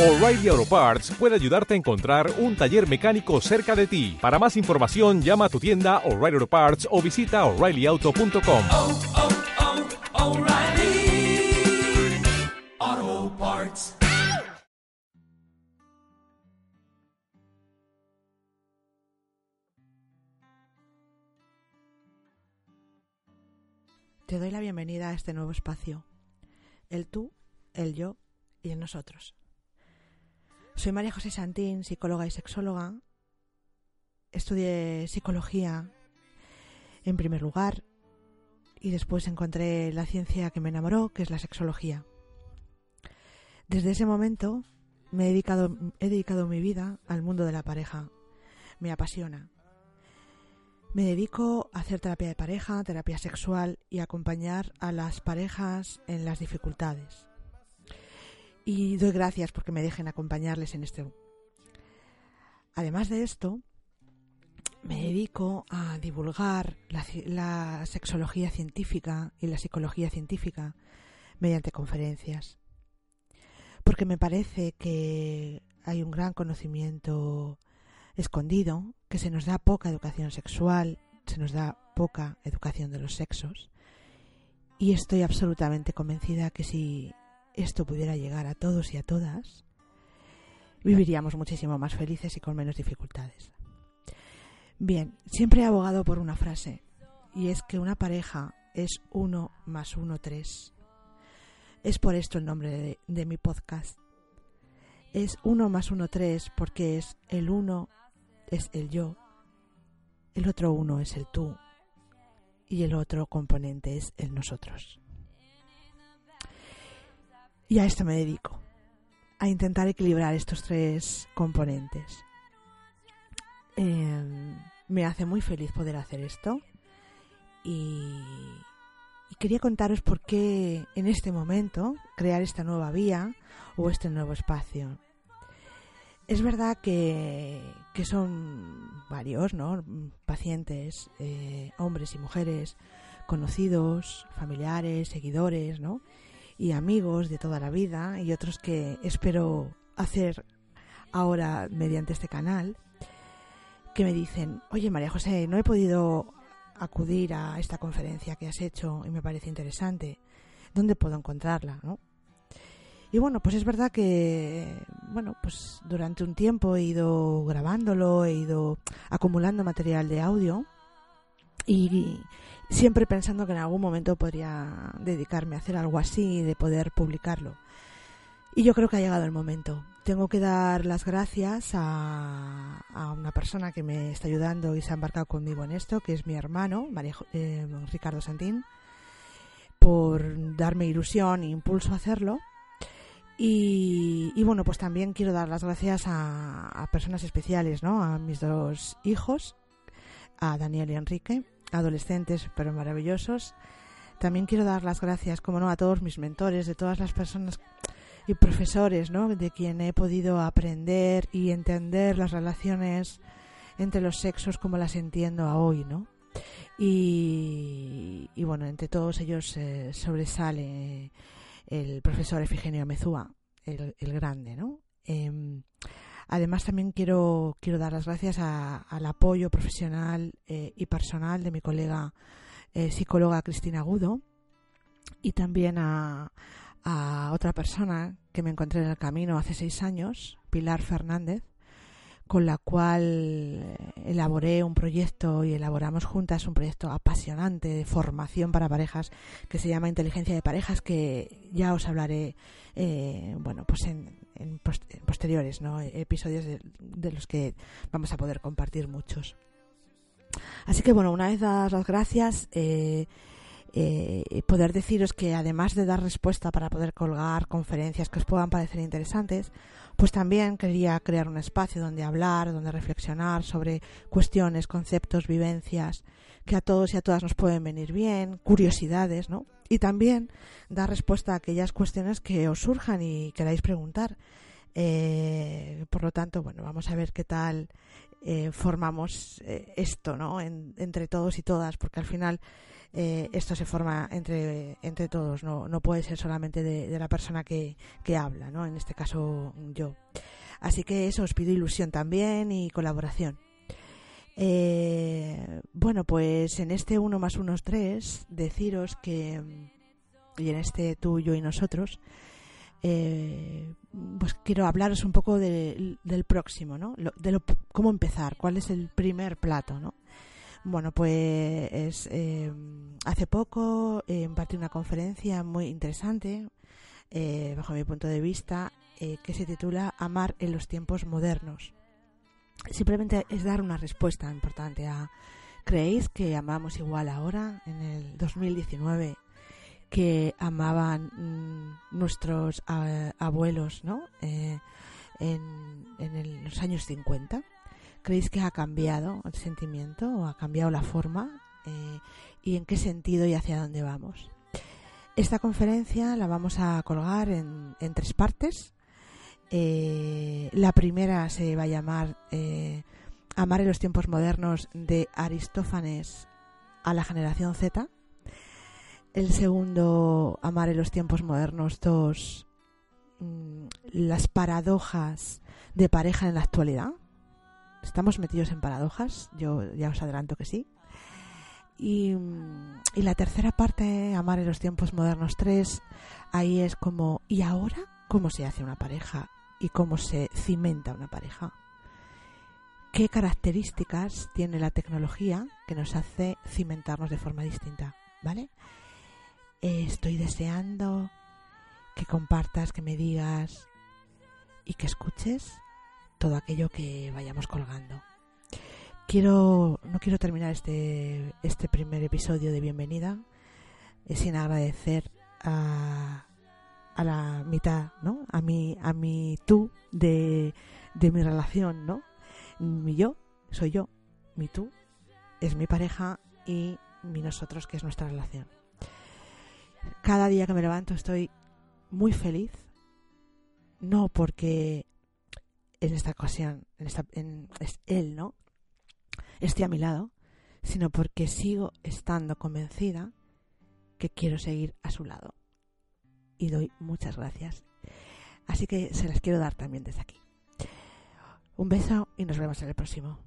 O'Reilly Auto Parts puede ayudarte a encontrar un taller mecánico cerca de ti. Para más información, llama a tu tienda O'Reilly Auto Parts o visita oreillyauto.com. oh, oh, Parts. Te doy la bienvenida a este nuevo espacio. El tú, el yo y el nosotros. Soy María José Santín, psicóloga y sexóloga. Estudié psicología en primer lugar y después encontré la ciencia que me enamoró, que es la sexología. Desde ese momento me he dedicado, he dedicado mi vida al mundo de la pareja. Me apasiona. Me dedico a hacer terapia de pareja, terapia sexual y acompañar a las parejas en las dificultades. Y doy gracias porque me dejen acompañarles en este. Además de esto, me dedico a divulgar la, sexología científica y la psicología científica mediante conferencias. Porque me parece que hay un gran conocimiento escondido, que se nos da poca educación sexual, se nos da poca educación de los sexos. Y estoy absolutamente convencida que si esto pudiera llegar a todos y a todas, viviríamos muchísimo más felices y con menos dificultades. Bien, siempre he abogado por una frase, y es que una pareja es uno más uno tres. Es por esto el nombre de, de mi podcast. Es uno más uno tres porque es el uno es el yo, el otro uno es el tú y el otro componente es el nosotros. Y a esto me dedico, a intentar equilibrar estos tres componentes. Eh, me hace muy feliz poder hacer esto y, y quería contaros por qué en este momento crear esta nueva vía o este nuevo espacio. Es verdad que, que son varios, ¿no? Pacientes, eh, hombres y mujeres, conocidos, familiares, seguidores, ¿no? Y amigos de toda la vida y otros que espero hacer ahora mediante este canal, que me dicen, oye María José, no he podido acudir a esta conferencia que has hecho y me parece interesante. ¿Dónde puedo encontrarla? ¿no? Y bueno, pues es verdad que, bueno, pues durante un tiempo he ido grabándolo, he ido acumulando material de audio y siempre pensando que en algún momento podría dedicarme a hacer algo así, de poder publicarlo. Y yo creo que ha llegado el momento. Tengo que dar las gracias a, una persona que me está ayudando y se ha embarcado conmigo en esto, que es mi hermano, María, eh, Ricardo Santín, por darme ilusión e impulso a hacerlo. Y, y, bueno, pues también quiero dar las gracias a, a, personas especiales, ¿no? A mis dos hijos, a Daniel y Enrique, adolescentes pero maravillosos. También quiero dar las gracias, como no, a todos mis mentores, de todas las personas y profesores, ¿no? De quien he podido aprender y entender las relaciones entre los sexos como las entiendo a hoy, ¿no? Y, bueno, entre todos ellos eh, sobresale el profesor Efigenio Mezúa, el, grande, ¿no? Eh, además también quiero, quiero dar las gracias a, al apoyo profesional eh, y personal de mi colega eh, psicóloga Cristina Agudo y también a, a otra persona que me encontré en el camino hace seis años, Pilar Fernández, con la cual elaboré un proyecto y elaboramos juntas un proyecto apasionante de formación para parejas que se llama Inteligencia de Parejas, que ya os hablaré, eh, bueno, pues en, en, posteriores ¿no? episodios de, los que vamos a poder compartir muchos. Así que bueno, una vez las gracias, eh, eh, poder deciros que además de dar respuesta para poder colgar conferencias que os puedan parecer interesantes, pues también quería crear un espacio donde hablar, donde reflexionar sobre cuestiones, conceptos, vivencias que a todos y a todas nos pueden venir bien, curiosidades, ¿no? Y también dar respuesta a aquellas cuestiones que os surjan y queráis preguntar. Eh, por lo tanto, bueno, vamos a ver qué tal eh, formamos eh, esto, ¿no? En, entre todos y todas, porque al final eh, esto se forma entre, entre todos, no, no puede ser solamente de, de la persona que, que habla, ¿no? En este caso yo. Así que eso, os pido ilusión también y colaboración. Eh, bueno, pues en este 1 más 1 es 3, deciros que, y en este tú, yo y nosotros, eh, pues quiero hablaros un poco de- del próximo, ¿no? Lo- de lo, cómo empezar, cuál es el primer plato, ¿no? Bueno, pues eh, hace poco eh, impartí una conferencia muy interesante, eh, bajo mi punto de vista, eh, que se titula Amar en los tiempos modernos. Simplemente es dar una respuesta importante a ¿creéis que amamos igual ahora, en el 2019, que amaban mm, nuestros ah, abuelos, ¿no? Eh, en, en los años 50. ¿Creéis que ha cambiado el sentimiento o ha cambiado la forma? Eh, ¿Y en qué sentido y hacia dónde vamos? Esta conferencia la vamos a colgar en, tres partes. Eh, la primera se va a llamar eh, Amar en los tiempos modernos de Aristófanes a la generación Z. El segundo, Amar en los tiempos modernos 2, mm, las paradojas de pareja en la actualidad. Estamos metidos en paradojas, yo ya os adelanto que sí. Y, y la tercera parte, Amar en los tiempos modernos 3, ahí es como, ¿y ahora cómo se hace una pareja? ¿Y cómo se cimenta una pareja? ¿Qué características tiene la tecnología que nos hace cimentarnos de forma distinta? ¿Vale? Estoy deseando que compartas, que me digas y que escuches todo aquello que vayamos colgando. Quiero, no quiero terminar este, este primer episodio de bienvenida eh, sin agradecer a, a la mitad, ¿no? A mi, a mi tú de, de mi relación, ¿no? Mi yo soy yo, mi tú es mi pareja y mi nosotros que es nuestra relación. Cada día que me levanto estoy muy feliz, no porque en esta ocasión, en esta, en, es él, ¿no? Esté a mi lado, sino porque sigo estando convencida que quiero seguir a su lado. Y doy muchas gracias. Así que se las quiero dar también desde aquí. Un beso y nos vemos en el próximo.